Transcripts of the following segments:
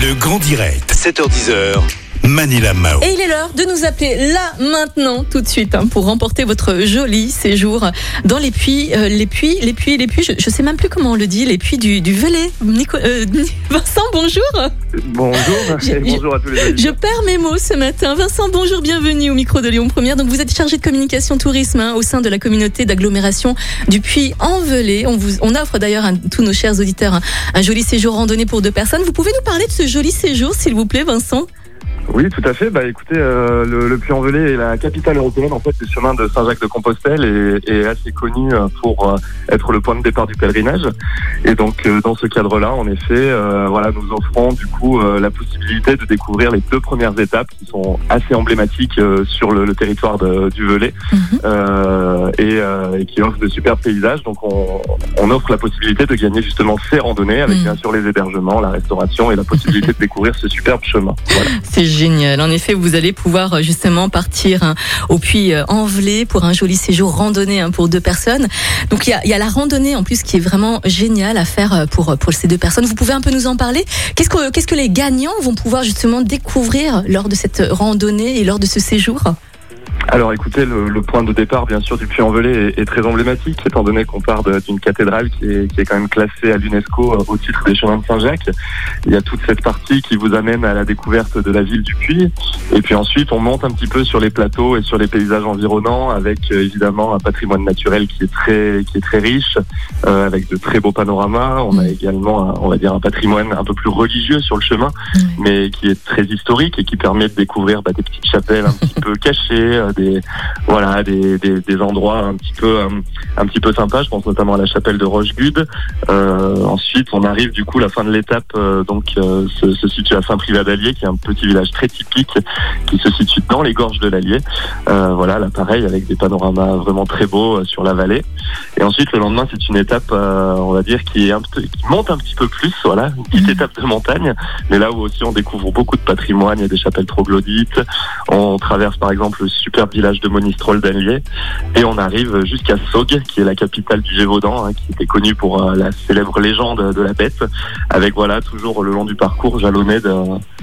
Le grand direct, 7h10h. Manila Mao. Et il est l'heure de nous appeler là, maintenant, tout de suite, hein, pour remporter votre joli séjour dans les puits, euh, les puits, les puits, les puits, je, je sais même plus comment on le dit, les puits du, du Velay. Nico- euh, Vincent, bonjour. Bonjour, Je- bonjour à tous les Je perds mes mots ce matin. Vincent, bonjour, bienvenue au micro de Lyon Première. Donc vous êtes chargé de communication tourisme hein, au sein de la communauté d'agglomération du Puy en Velay. On vous, on offre d'ailleurs à tous nos chers auditeurs un, un joli séjour randonnée pour deux personnes. Vous pouvez nous parler de ce joli séjour, s'il vous plaît, Vincent Oui, tout à fait. Bah écoutez, euh, le, le Puy-en-Velay est la capitale européenne en fait du chemin de Saint-Jacques-de-Compostelle et est assez connu euh, pour euh, être le point de départ du pèlerinage. Et donc euh, dans ce cadre-là, en effet, euh, voilà, nous offrons du coup euh, la possibilité de découvrir les deux premières étapes qui sont assez emblématiques euh, sur le, le territoire de- du Velay Mhm. euh, et, euh, et qui offrent de superbes paysages. Donc on, on offre la possibilité de gagner justement ces randonnées avec Mhm. bien sûr les hébergements, la restauration et la possibilité de découvrir ce superbe chemin. Voilà. C'est génial. En effet, vous allez pouvoir euh, justement partir hein, au puits euh, Envelé pour un joli séjour randonnée hein, pour deux personnes. Donc il y a, y a la randonnée en plus qui est vraiment géniale à faire euh, pour pour ces deux personnes. Vous pouvez un peu nous en parler Qu'est-ce que qu'est-ce que les gagnants vont pouvoir justement découvrir lors de cette randonnée et lors de ce séjour? Alors écoutez, le, le point de départ bien sûr du Puy-en-Velay est, est très emblématique étant donné qu'on part d'une cathédrale qui est, qui est quand même classée à l'UNESCO euh, au titre des chemins de Saint-Jacques. Il y a toute cette partie qui vous amène à la découverte de la ville du Puy et puis ensuite on monte un petit peu sur les plateaux et sur les paysages environnants avec euh, évidemment un patrimoine naturel qui est très qui est très riche euh, avec de très beaux panoramas. On a également un- on va dire un patrimoine un peu plus religieux sur le chemin mais qui est très historique et qui permet de découvrir bah, des petites chapelles un petit peu cachées, euh, des voilà des, des, endroits un petit peu euh, un petit peu sympas. Je pense notamment à la chapelle de Rochegude. Euh, ensuite, on arrive du coup la fin de l'étape euh, donc euh, se, se situe à Saint-Privat d'Allier, qui est un petit village très typique qui se situe dans les gorges de l'Allier. Euh, voilà, là pareil avec des panoramas vraiment très beaux euh, sur la vallée. Et ensuite le lendemain, c'est une étape, euh, on va dire, qui est un qui monte un petit peu plus. Voilà, une petite Mhm. étape de montagne mais là où aussi on découvre beaucoup de patrimoine, il y a des chapelles troglodytes, on traverse par exemple le superbe village de Monistrol d'Allier, et on arrive jusqu'à Saugues, qui est la capitale du Gévaudan, hein, qui était connue pour euh, la célèbre légende de la bête, avec voilà toujours le long du parcours jalonné de,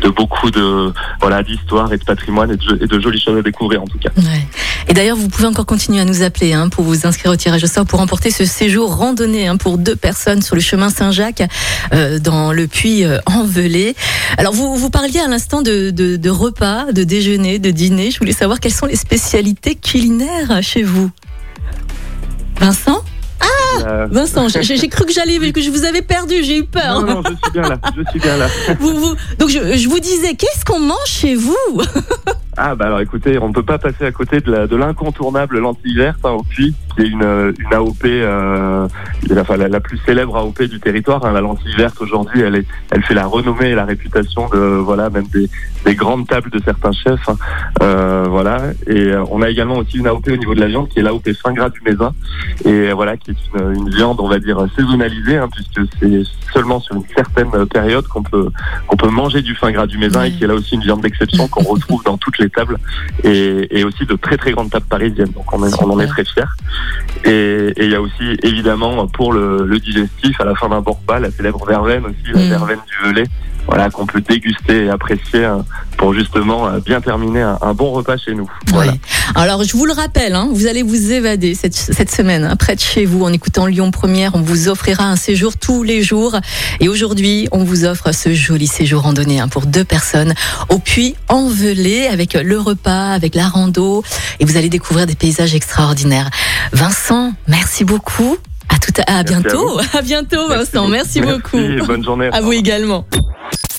de beaucoup de voilà d'histoires et de patrimoine et de, et de jolies choses à découvrir en tout cas. Ouais. Et d'ailleurs, vous pouvez encore continuer à nous appeler hein, pour vous inscrire au tirage au sort pour remporter ce séjour randonnée hein, pour deux personnes sur le chemin Saint-Jacques euh, dans le puits euh, Envelé. Alors, vous, vous parliez à l'instant de, de, de repas, de déjeuner, de dîner. Je voulais savoir quelles sont les spécialités culinaires chez vous. Vincent? Euh, Vincent, j'ai cru que j'allais, que je vous avais perdu, j'ai eu peur. non, non, je suis bien là, je suis bien là. Vous, vous- donc, je, je vous disais, qu'est-ce qu'on mange chez vous? Ah bah alors écoutez, on ne peut pas passer à côté de l'incontournable lentille verte hein, au puits, qui est une, euh, une AOP, euh, enfin, la, la plus célèbre AOP du territoire. hein. La lentille verte aujourd'hui, elle, est, elle fait la renommée et la réputation de voilà même des, des grandes tables de certains chefs. hein. Euh, voilà. Et on a également aussi une AOP au niveau de la viande, qui est l'AOP fin gras du Mézin, et voilà qui est une, une viande, on va dire saisonnalisée, puisque c'est seulement sur une certaine période qu'on peut qu'on peut manger du fin gras du Mézin et qui est là aussi une viande d'exception qu'on retrouve dans toutes les tables et, et aussi de très très grandes tables parisiennes. Donc on, est- on en est très fiers. Et il y a aussi évidemment pour le, le digestif à la fin d'un bon repas la célèbre verveine aussi, la Mm. verveine du Velay. Voilà qu'on peut déguster et apprécier hein, pour justement euh, bien terminer un, un bon repas chez nous. Voilà. Ouais. Alors, je vous le rappelle, hein, vous allez vous évader cette, cette semaine, hein, près de chez vous, en écoutant Lyon Première. On vous offrira un séjour tous les jours. Et aujourd'hui, on vous offre ce joli séjour randonnée hein, pour deux personnes au puits Envelé, avec le repas, avec la rando. Et vous allez découvrir des paysages extraordinaires. Vincent, merci beaucoup. À tout à, à Merci à bientôt. À, bientôt, Vincent. Merci, beaucoup. et bonne journée. À vous également.